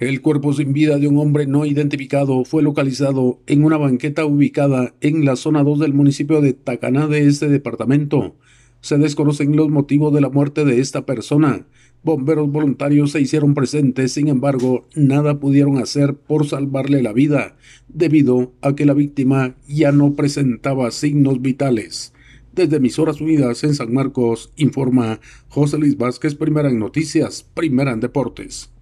El cuerpo sin vida de un hombre no identificado fue localizado en una banqueta ubicada en la zona 2 del municipio de Tacaná de este departamento. Se desconocen los motivos de la muerte de esta persona. Bomberos voluntarios se hicieron presentes, sin embargo, nada pudieron hacer por salvarle la vida, debido a que la víctima ya no presentaba signos vitales. Desde Emisoras Unidas en San Marcos, informa José Luis Vázquez, primera en noticias, primera en deportes.